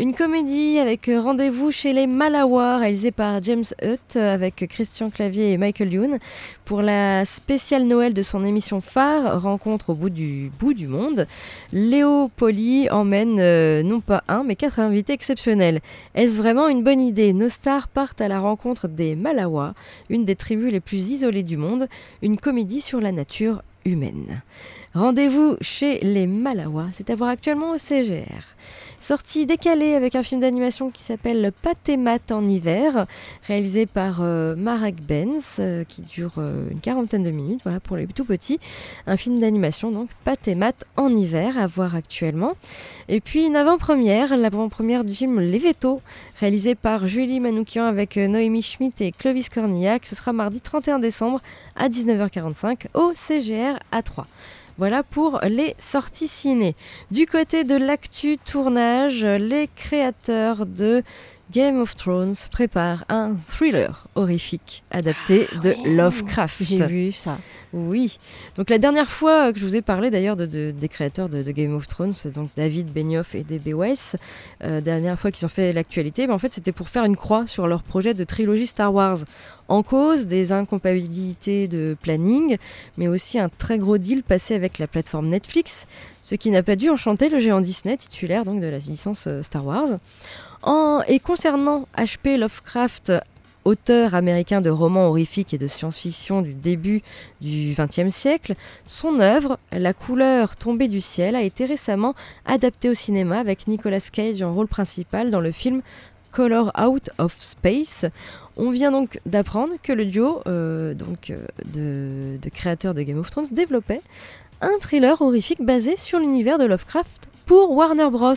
Une comédie avec rendez-vous chez les Malawar, réalisée par James Hutt avec Christian Clavier et Michael Youn pour la spéciale Noël de son émission phare Rencontre au bout du bout du monde. Léo Poli emmène euh, non pas un mais quatre invités exceptionnels. Est-ce vraiment une bonne idée? Nos stars partent à la rencontre des Malawa, une des tribus les plus isolées du monde, une comédie sur la nature humaine. Rendez-vous chez les Malawa, c'est à voir actuellement au CGR. Sortie décalée avec un film d'animation qui s'appelle Pâté mat en hiver, réalisé par euh, Marek Benz, euh, qui dure euh, une quarantaine de minutes, voilà pour les tout petits. Un film d'animation donc Pâté mat en hiver à voir actuellement. Et puis une avant-première, l'avant-première du film Les Vétos, réalisé par Julie Manoukian avec euh, Noémie Schmidt et Clovis Cornillac. Ce sera mardi 31 décembre à 19h45 au CGR A3. Voilà pour les sorties ciné. Du côté de l'actu tournage, les créateurs de Game of Thrones préparent un thriller horrifique adapté de Lovecraft. J'ai vu ça. Oui. Donc la dernière fois que je vous ai parlé d'ailleurs de, de- des créateurs de, Game of Thrones, donc David Benioff et D.B. Weiss, euh, dernière fois qu'ils ont fait l'actualité, ben en fait c'était pour faire une croix sur leur projet de trilogie Star Wars. En cause des incompatibilités de planning, mais aussi un très gros deal passé avec la plateforme Netflix, ce qui n'a pas dû enchanter le géant Disney titulaire donc de la licence euh, Star Wars. Et concernant HP Lovecraft, auteur américain de romans horrifiques et de science-fiction du début du XXe siècle, son œuvre, La couleur tombée du ciel, a été récemment adaptée au cinéma avec Nicolas Cage en rôle principal dans le film Color Out of Space. On vient donc d'apprendre que le duo euh, donc, euh, de, de créateurs de Game of Thrones développait un thriller horrifique basé sur l'univers de Lovecraft pour Warner Bros.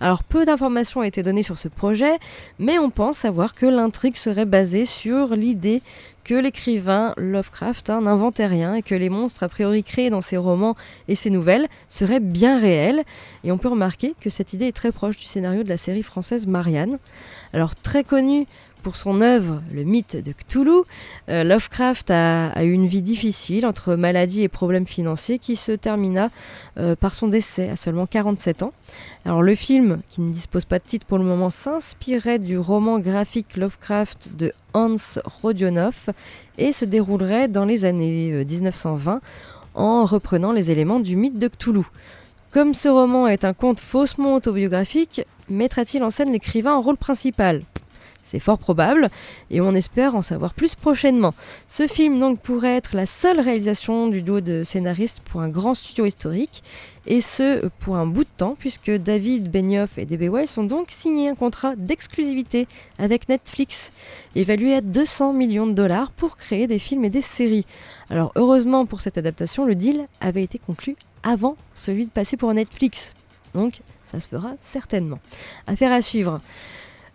Alors peu d'informations ont été données sur ce projet, mais on pense savoir que l'intrigue serait basée sur l'idée que l'écrivain Lovecraft hein, n'inventait rien et que les monstres a priori créés dans ses romans et ses nouvelles seraient bien réels. Et on peut remarquer que cette idée est très proche du scénario de la série française Marianne. Alors très connu pour son œuvre, le mythe de Cthulhu, euh, Lovecraft a, eu une vie difficile entre maladie et problèmes financiers qui se termina euh, par son décès à seulement 47 ans. Alors le film, qui ne dispose pas de titre pour le moment, s'inspirait du roman graphique Lovecraft de Hans Rodionov et se déroulerait dans les années euh, 1920 en reprenant les éléments du mythe de Cthulhu. Comme ce roman est un conte faussement autobiographique, mettra-t-il en scène l'écrivain en rôle principal? C'est fort probable et on espère en savoir plus prochainement. Ce film donc pourrait être la seule réalisation du duo de scénaristes pour un grand studio historique et ce pour un bout de temps puisque David Benioff et D.B. Weiss ont donc signé un contrat d'exclusivité avec Netflix évalué à 200 millions de dollars pour créer des films et des séries. Alors heureusement pour cette adaptation, le deal avait été conclu avant celui de passer pour Netflix. Donc ça se fera certainement. Affaire à suivre.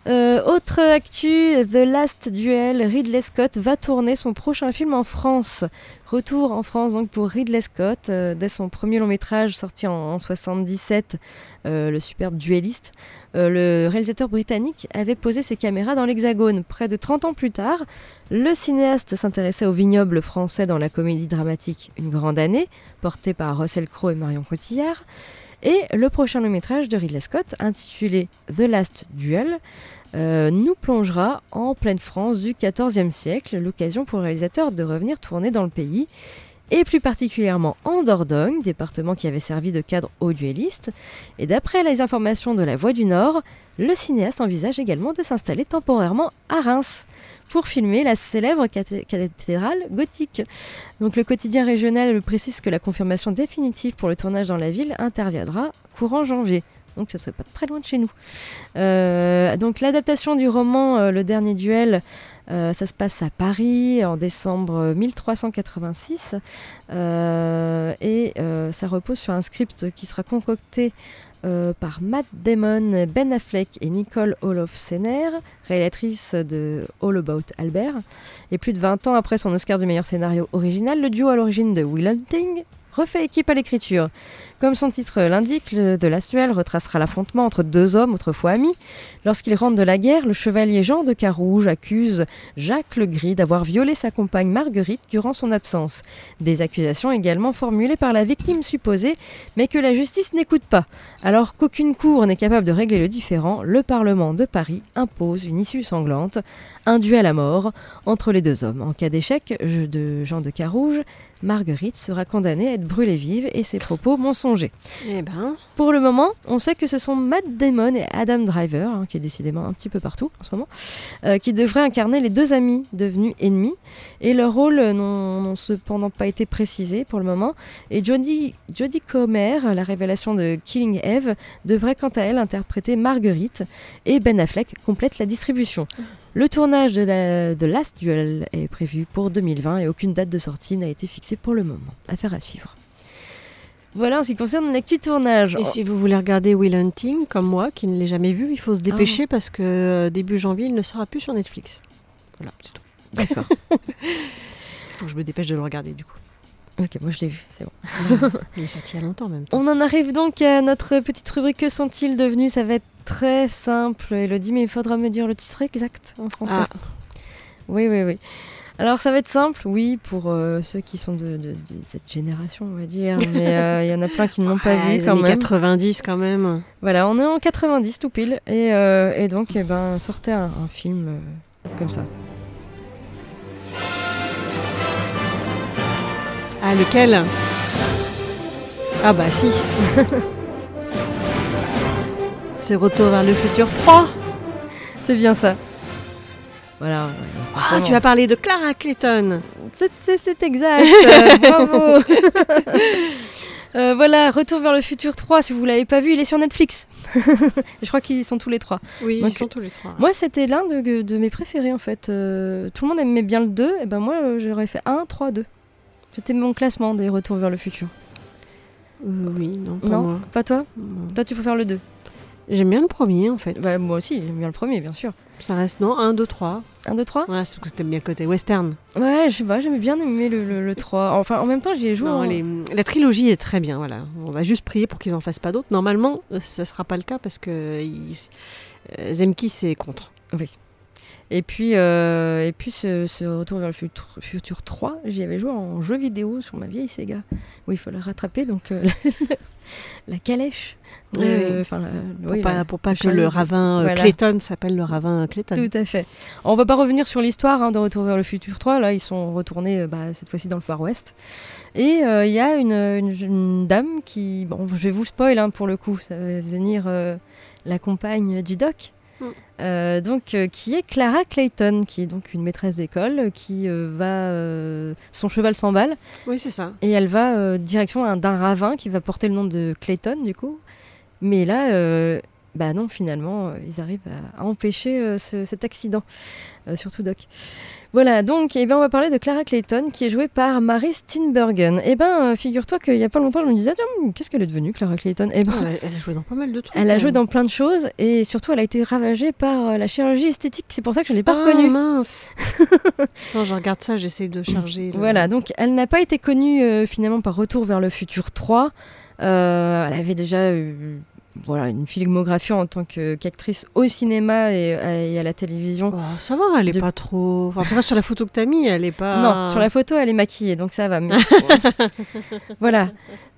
Euh, autre actu, The Last Duel, Ridley Scott va tourner son prochain film en France. Retour en France donc pour Ridley Scott, euh, dès son premier long métrage sorti en, en 77, euh, le superbe duelliste. Le réalisateur britannique avait posé ses caméras dans l'Hexagone. Près de 30 ans plus tard, le cinéaste s'intéressait au vignoble français dans la comédie dramatique Une grande année, portée par Russell Crowe et Marion Cotillard. Et le prochain long métrage de Ridley Scott, intitulé The Last Duel, euh, nous plongera en pleine France du XIVe siècle, l'occasion pour le réalisateur de revenir tourner dans le pays, et plus particulièrement en Dordogne, département qui avait servi de cadre aux duellistes. Et d'après les informations de la Voix du Nord, le cinéaste envisage également de s'installer temporairement à Reims pour filmer la célèbre cathé- cathédrale gothique. Donc le quotidien régional précise que la confirmation définitive pour le tournage dans la ville interviendra courant janvier. Donc ce serait pas très loin de chez nous. Euh, donc l'adaptation du roman euh, Le Dernier Duel, euh, ça se passe à Paris en décembre 1386 euh, et ça repose sur un script qui sera concocté par Matt Damon, Ben Affleck et Nicole Olofsener, réalisatrice de All About Albert. Et plus de 20 ans après son Oscar du meilleur scénario original, le duo à l'origine de Will Hunting refait équipe à l'écriture. Comme son titre l'indique, le- The Last Duel retracera l'affrontement entre deux hommes autrefois amis. Lorsqu'ils rentrent de la guerre, le chevalier Jean de Carouge accuse Jacques le Gris d'avoir violé sa compagne Marguerite durant son absence. Des accusations également formulées par la victime supposée, mais que la justice n'écoute pas. Alors qu'aucune cour n'est capable de régler le différend, le Parlement de Paris impose une issue sanglante, un duel à mort entre les deux hommes. En cas d'échec de Jean de Carouge, Marguerite sera condamnée à être brûlée vive et ses propos mensongers. Eh ben, Pour le moment, on sait que ce sont Matt Damon et Adam Driver, hein, qui est décidément un petit peu partout en ce moment, euh, qui devraient incarner les deux amis devenus ennemis. Et leurs rôles n'ont cependant pas été précisés pour le moment. Et Jodie, Jodie Comer, la révélation de Killing Eve, devrait quant à elle interpréter Marguerite. Et Ben Affleck complète la distribution. Le tournage de la, Last Duel est prévu pour 2020 et aucune date de sortie n'a été fixée pour le moment. Affaire à suivre. Voilà en ce qui concerne l'actu tournage. et si vous voulez regarder Will Hunting, comme moi, qui ne l'ai jamais vu, il faut se dépêcher Ah. parce que euh, début janvier, il ne sera plus sur Netflix. Voilà, c'est tout. D'accord. [laughs] Il faut que je me dépêche de le regarder du coup. Ok, moi je l'ai vu, c'est bon. Il est sorti il y a longtemps même temps. On en arrive donc à notre petite rubrique Que sont-ils devenus? Ça va être très simple, Elodie, mais il faudra me dire le titre exact en français. Ah. Oui, oui, oui. Alors ça va être simple, oui, pour euh, ceux qui sont de, de- de cette génération, on va dire, [laughs] mais euh, il y en a plein qui ne l'ont pas Ah, vu quand années même. 90 quand même. Voilà, on est en 90 tout pile, et, euh, et donc, eh ben, sortez un, un film comme ça. Ah, lequel Ah bah si. [laughs] C'est Retour vers le futur 3. C'est bien ça. Voilà. Ah, tu as parlé de Clara Clayton. C'est- exact, [laughs] bravo. [laughs] Euh, voilà, Retour vers le futur 3, si vous l'avez pas vu, il est sur Netflix. je crois qu'ils sont tous les trois. Oui, Donc, ils sont tous les trois. Moi, c'était l'un de, de mes préférés en fait. Euh, tout le monde aimait bien le 2, et ben moi euh, j'aurais fait 1, 3, 2. C'était mon classement des Retours vers le futur. Euh, oui, non, pas non, moi. pas toi Non. Toi, tu préfères le 2 J'aime bien le premier en fait. bah, Moi aussi, j'aime bien le premier, bien sûr. Ça reste, non, 1, 2, 3. 1, 2, 3 Voilà, c'est parce que c'était bien le côté western. Ouais, je sais pas, j'aimais bien aimer le, le, le 3. Enfin, en même temps, j'y ai joué. Non, en- les- la trilogie est très bien, voilà. On va juste prier pour qu'ils en fassent pas d'autres. Normalement, euh, ça sera pas le cas parce que ils- euh, Zemki c'est contre. Oui. Et puis, euh, et puis ce, ce Retour vers le futur, futur 3, j'y avais joué en jeu vidéo sur ma vieille Sega. Où il fallait rattraper donc euh, [laughs] la calèche. Oui, Euh, oui. enfin, la- Pour oui, pas, la- pour pas que le ravin Voilà. Clayton s'appelle le ravin Clayton. Tout à fait. On va pas revenir sur l'histoire hein, de Retour vers le futur 3. Là, ils sont retournés bah, cette fois-ci dans le Far West. Et il y a une, une- une dame qui. Bon, je vais vous spoil hein, pour le coup. Ça va venir la compagne du doc. Euh, donc, euh, qui est Clara Clayton, qui est donc une maîtresse d'école, euh, qui euh, va. son cheval s'emballe Oui, c'est ça. et elle va direction un- d'un ravin qui va porter le nom de Clayton, du coup. Mais là, bah non, finalement, ils arrivent à, à empêcher ce- cet accident, surtout Doc. Voilà, donc eh ben, on va parler de Clara Clayton, qui est jouée par Mary Steenburgen. Eh ben, euh, figure-toi qu'il n'y a pas longtemps, je me disais, qu'est-ce qu'elle est devenue, Clara Clayton? Eh ben, Elle, elle a joué dans pas mal de trucs. elle a joué dans plein de choses, et surtout, elle a été ravagée par euh, la chirurgie esthétique. C'est pour ça que je ne l'ai pas Ah, reconnue. mince. [laughs] Attends, je regarde ça, j'essaie de charger. le- Voilà, donc elle n'a pas été connue euh, finalement par Retour vers le futur 3. Euh, elle avait déjà eu voilà, une filmographie en tant qu'actrice au cinéma et, et à la télévision. Oh, ça va, elle est De- pas trop. Enfin, tu vois, sur la photo que t'as mis, elle est pas. Non, sur la photo, elle est maquillée, donc ça va. Mais [laughs] [laughs] voilà.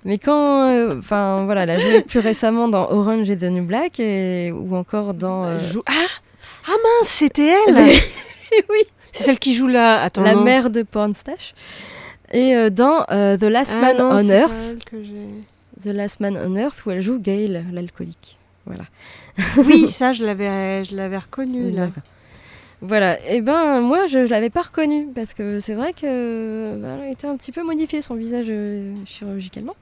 Mais quand, euh, enfin voilà, elle a joué plus récemment dans Orange et the New Black et ou encore dans euh, joue- Ah Ah mince, c'était elle [laughs] oui, C'est celle qui joue la. Attends, la non. mère de Pornstache et euh, dans euh, The Last Ah Man non, on Earth. que j'ai. The Last Man on Earth où elle joue Gail, l'alcoolique. Voilà. [laughs] Oui, ça, je l'avais, je l'avais reconnue là. Voilà, et ben moi je, je l'avais pas reconnue parce que c'est vrai que ben, elle a été un petit peu modifiée son visage euh, chirurgicalement.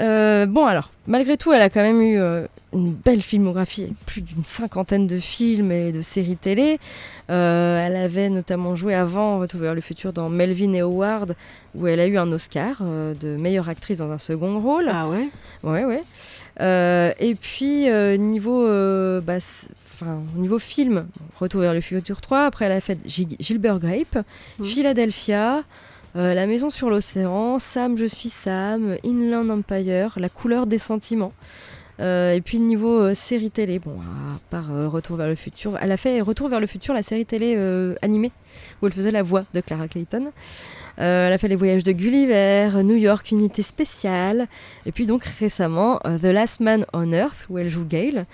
Euh, bon alors, malgré tout, elle a quand même eu euh, une belle filmographie, avec plus d'une cinquantaine de films et de séries télé. Euh, elle avait notamment joué avant Retour vers le futur dans Melvin et Howard, où elle a eu un Oscar de meilleure actrice dans un second rôle. Ah ouais? Ouais, ouais. Et puis, niveau, bah, niveau film, Retour vers le futur 3, après elle a fait Gil- Gilbert Grape, Mhm. Philadelphia, euh, La maison sur l'océan, Sam, je suis Sam, Inland Empire, La couleur des sentiments. Euh, et puis niveau euh, série télé, bon, à part Retour vers le futur, elle a fait Retour vers le futur, la série télé animée, où elle faisait la voix de Clara Clayton. Elle a fait Les voyages de Gulliver, New York, Unité spéciale, et puis donc récemment The Last Man on Earth, où elle joue Gail,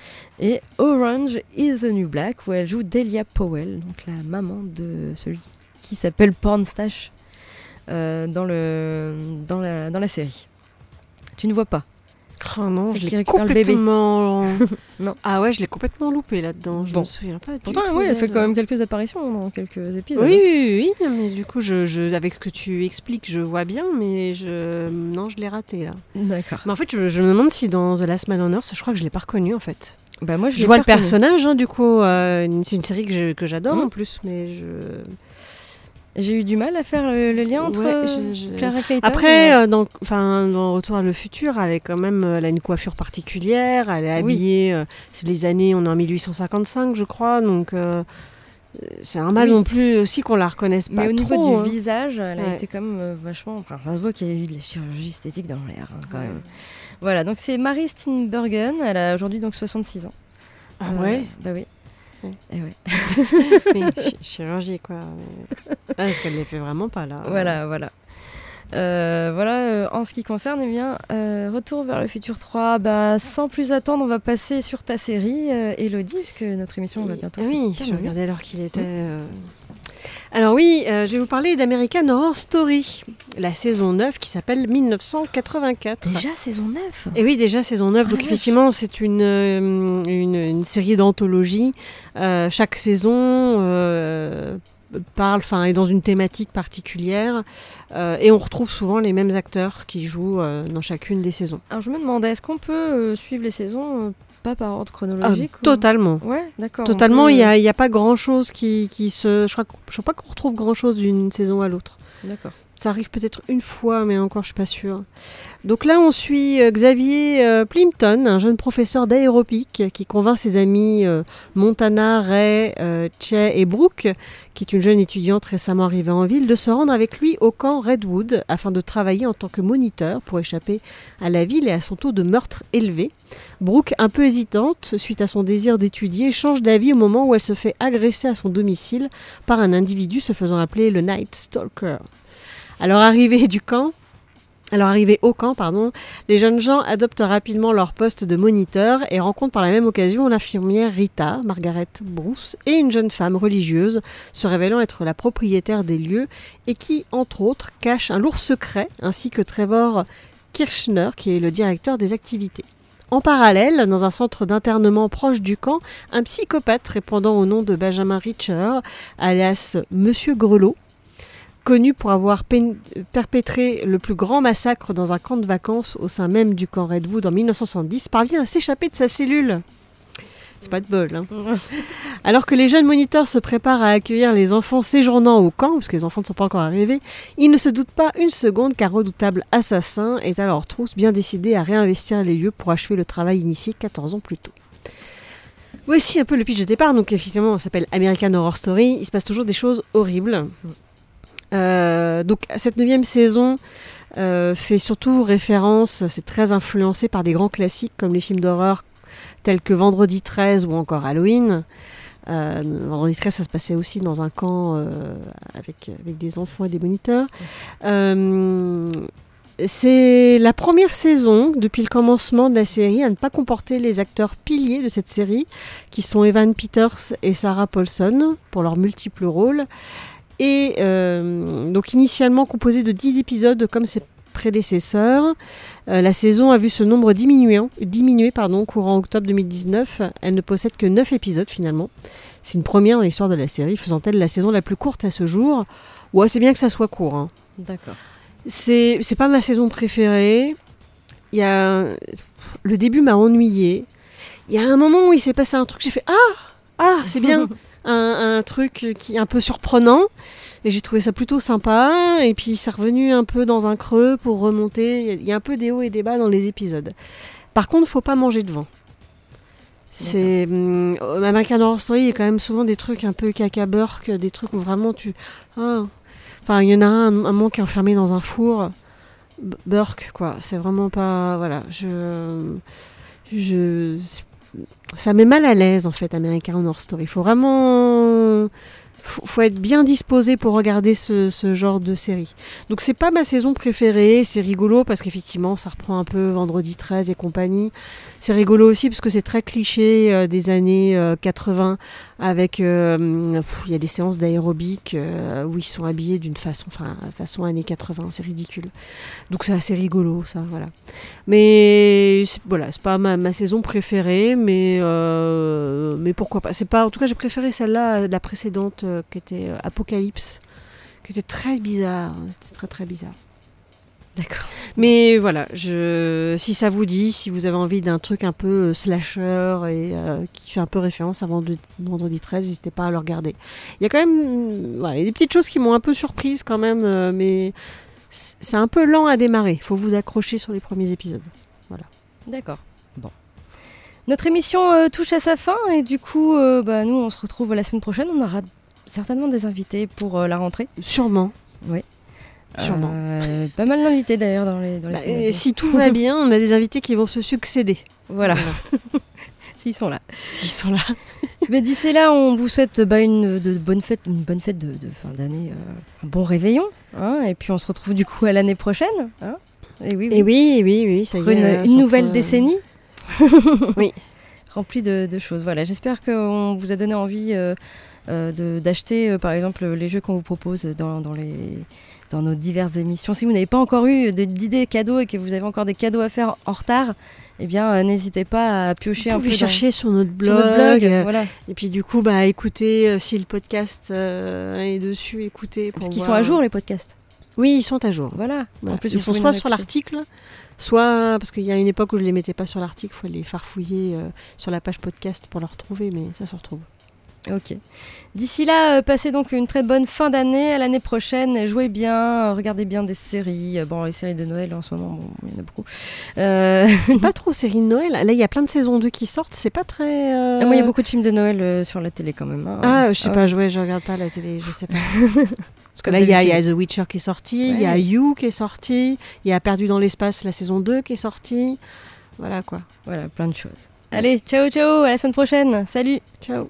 et Orange is the New Black, où elle joue Delia Powell, donc la maman de celui qui s'appelle Pornstache dans, le, dans, la, dans la série. Tu ne vois pas Oh non, je l'ai récupère le bébé. complètement. [laughs] Non. Ah ouais, je l'ai complètement loupé là-dedans. Je Bon. me souviens pas. du Pourtant, tout oui, elle fait quand même quelques apparitions dans quelques épisodes. Oui, oui, oui, mais du coup, je, je, avec ce que tu expliques, je vois bien, mais je, non, je l'ai raté là. D'accord. Mais en fait, je, je me demande si dans The Last Man on Earth, je crois que je l'ai pas reconnu en fait. Bah, moi, je, vois le reconnu. personnage, hein, du coup, euh, c'est une série que j'adore Mhm. en plus, mais je. J'ai eu du mal à faire le, le lien entre Ouais, euh, je- je- Clara Clayton Après, et- euh, dans, enfin, dans Retour à le futur, elle est quand même, euh, elle a une coiffure particulière, elle est Oui. habillée, euh, c'est les années, on est en 1855, je crois, donc euh, euh, c'est normal Oui. non plus aussi qu'on la reconnaisse pas Mais au trop. niveau hein. du visage, elle a Ouais. été quand même euh, vachement. Enfin, ça se voit qu'il y a eu de la chirurgie esthétique dans l'air, hein, quand même. Voilà, donc c'est Marie Steenburgen. Elle a aujourd'hui donc 66 ans. Ah Euh, ouais Bah oui. Ouais. Et ouais. [laughs] Oui, [laughs] chi- chirurgie quoi. mais- Ah, parce qu'elle les fait vraiment pas là. Voilà, voilà. Euh, voilà, euh, en ce qui concerne, eh bien, euh, Retour vers le futur 3, bah, sans plus attendre, on va passer sur ta série, euh, Elodie, puisque notre émission va bientôt Oui, se je terminer. regardais alors qu'il était. Alors oui, euh, je vais vous parler d'American Horror Story, la saison 9 qui s'appelle 1984. Déjà saison 9 Et oui, déjà saison 9. Ah, donc effectivement, c'est une, euh, une, une série d'anthologie. Euh, chaque saison euh, parle, enfin, est dans une thématique particulière. Euh, et on retrouve souvent les mêmes acteurs qui jouent euh, dans chacune des saisons. Alors je me demandais, est-ce qu'on peut euh, suivre les saisons pas par ordre Ah, chronologique ou- totalement. Ouais, d'accord. Totalement, peut- il n'y a, a pas grand-chose qui, qui se... Je crois, je crois pas qu'on retrouve grand-chose d'une saison à l'autre. D'accord. Ça arrive peut-être une fois, mais encore, je suis pas sûre. Donc là, on suit euh, Xavier euh, Plimpton, un jeune professeur d'aérobic qui convainc ses amis euh, Montana, Ray, Che et Brooke, qui est une jeune étudiante récemment arrivée en ville, de se rendre avec lui au camp Redwood afin de travailler en tant que moniteur pour échapper à la ville et à son taux de meurtre élevé. Brooke, un peu hésitante suite à son désir d'étudier, change d'avis au moment où elle se fait agresser à son domicile par un individu se faisant appeler le Night Stalker. Alors arrivé du au camp, les jeunes gens adoptent rapidement leur poste de moniteur et rencontrent par la même occasion l'infirmière Rita, Margaret Bruce, et une jeune femme religieuse se révélant être la propriétaire des lieux et qui, entre autres, cache un lourd secret, ainsi que Trevor Kirchner, qui est le directeur des activités. En parallèle, dans un centre d'internement proche du camp, un psychopathe répondant au nom de Benjamin Richer, alias Monsieur Grelot, connu pour avoir perpétré le plus grand massacre dans un camp de vacances au sein même du camp Redwood en 1970, parvient à s'échapper de sa cellule. C'est pas de bol. hein. [laughs] Alors que les jeunes moniteurs se préparent à accueillir les enfants séjournant au camp, parce que les enfants ne sont pas encore arrivés, ils ne se doutent pas une seconde qu'un redoutable assassin est à leur trousse, bien décidé à réinvestir les lieux pour achever le travail initié 14 ans plus tôt. Voici un peu le pitch de départ. Donc, effectivement, ça s'appelle American Horror Story. Il se passe toujours des choses horribles. Euh, donc cette neuvième saison euh, fait surtout référence, c'est très influencé par des grands classiques comme les films d'horreur tels que Vendredi 13 ou encore Halloween. Euh, Vendredi 13, ça se passait aussi dans un camp avec, des enfants et des moniteurs. C'est la première saison depuis le commencement de la série à ne pas comporter les acteurs piliers de cette série, qui sont Evan Peters et Sarah Paulson pour leurs multiples rôles. Et euh, donc initialement composée de 10 épisodes comme ses prédécesseurs, euh, la saison a vu ce nombre diminuer, diminuer pardon, courant octobre 2019. Elle ne possède que 9 épisodes finalement. C'est une première dans l'histoire de la série, faisant-elle la saison la plus courte à ce jour. Ouais, c'est bien que ça soit court. hein. D'accord. C'est c'est pas ma saison préférée. il y a le début m'a ennuyé. Il y a un moment où il s'est passé un truc, j'ai fait ah ah c'est bien [laughs] un, un truc qui est un peu surprenant et j'ai trouvé ça plutôt sympa et puis c'est revenu un peu dans un creux pour remonter. Il y a- il y a un peu des hauts et des bas dans les épisodes. Par contre, faut pas manger devant. C'est hum, American Horror Story, il y a quand même souvent des trucs un peu caca burk, des trucs où vraiment tu ah. Enfin, il y en a un, un moment qui est enfermé dans un four. Burke, quoi. C'est vraiment pas. Voilà. Je. Je. Ça met mal à l'aise, en fait, American Horror Story. Il faut vraiment. Faut, faut être bien disposé pour regarder ce, ce genre de série. Donc, c'est pas ma saison préférée. C'est rigolo parce qu'effectivement, ça reprend un peu Vendredi 13 et compagnie. C'est rigolo aussi parce que c'est très cliché euh, des années euh, 80 avec euh, il y a des séances d'aérobic euh, où ils sont habillés d'une façon enfin façon années 80 c'est ridicule donc c'est assez rigolo ça voilà mais voilà c'est pas ma, ma saison préférée mais euh, mais pourquoi pas c'est pas en tout cas j'ai préféré celle-là la précédente euh, qui était euh, Apocalypse qui était très bizarre c'était très très bizarre D'accord. mais voilà, je, si ça vous dit, si vous avez envie d'un truc un peu euh, slasher et euh, qui fait un peu référence à Vendredi, Vendredi 13, n'hésitez pas à le regarder. Il y a quand même mm, voilà, il y a des petites choses qui m'ont un peu surprise quand même, euh, mais c'est un peu lent à démarrer. Il faut vous accrocher sur les premiers épisodes. D'accord. Bon. Notre émission euh, touche à sa fin et du coup, euh, bah, nous, on se retrouve la semaine prochaine. On aura certainement des invités pour euh, la rentrée. Sûrement. Oui. Sûrement. Euh, pas mal d'invités d'ailleurs dans les, dans les Bah, et si tout va [laughs] bien, on a des invités qui vont se succéder. Voilà, [laughs] s'ils sont là. S'ils sont là. [laughs] Mais d'ici là, on vous souhaite bah, une, de bonne fête, une bonne fête de, de fin d'année, euh, un bon réveillon. hein, et puis on se retrouve du coup à l'année prochaine. hein. et oui, oui. Et oui, oui, oui, ça y est. une, euh, nouvelle décennie. Oui. Remplie de, de choses. Voilà, j'espère qu'on vous a donné envie d'acheter, euh, par exemple, les jeux qu'on vous propose dans, dans les dans nos diverses émissions. Si vous n'avez pas encore eu d'idées cadeaux et que vous avez encore des cadeaux à faire en retard, eh bien, euh, n'hésitez pas à piocher Vous un peu pouvez dans- chercher sur notre sur blog. notre blog. euh, voilà. Et puis du coup, bah écoutez, euh, si le podcast euh, est dessus, écoutez. Pour Parce qu'ils sont à jour, les podcasts. Oui, ils sont à jour. Voilà. Voilà. En plus, ils vous sont pouvez soit sur l'article, soit parce qu'il y a une époque où je les mettais pas sur l'article, il faut les farfouiller euh, sur la page podcast pour les retrouver, mais ça se retrouve. Ok. D'ici là, euh, passez donc une très bonne fin d'année. À l'année prochaine, jouez bien, euh, regardez bien des séries. Euh, Bon, les séries de Noël en ce moment, bon, il y en a beaucoup. Euh, [laughs] C'est pas [laughs] trop série de Noël. Là, il y a plein de saisons 2 qui sortent. C'est pas très. euh, ah, moi, il y a beaucoup de films de Noël euh, sur la télé quand même. hein. Ah, je sais Ah pas, ouais. je, ouais, je regarde pas la télé, je sais pas. [laughs] Parce que là, il y, a- y. The Witcher qui est sorti, il y a. You qui est sorti, il y a Perdu dans l'espace, la saison 2 qui est sortie. Voilà quoi. Voilà, plein de choses. Allez, ciao, ciao, à la semaine prochaine. Salut. Ciao.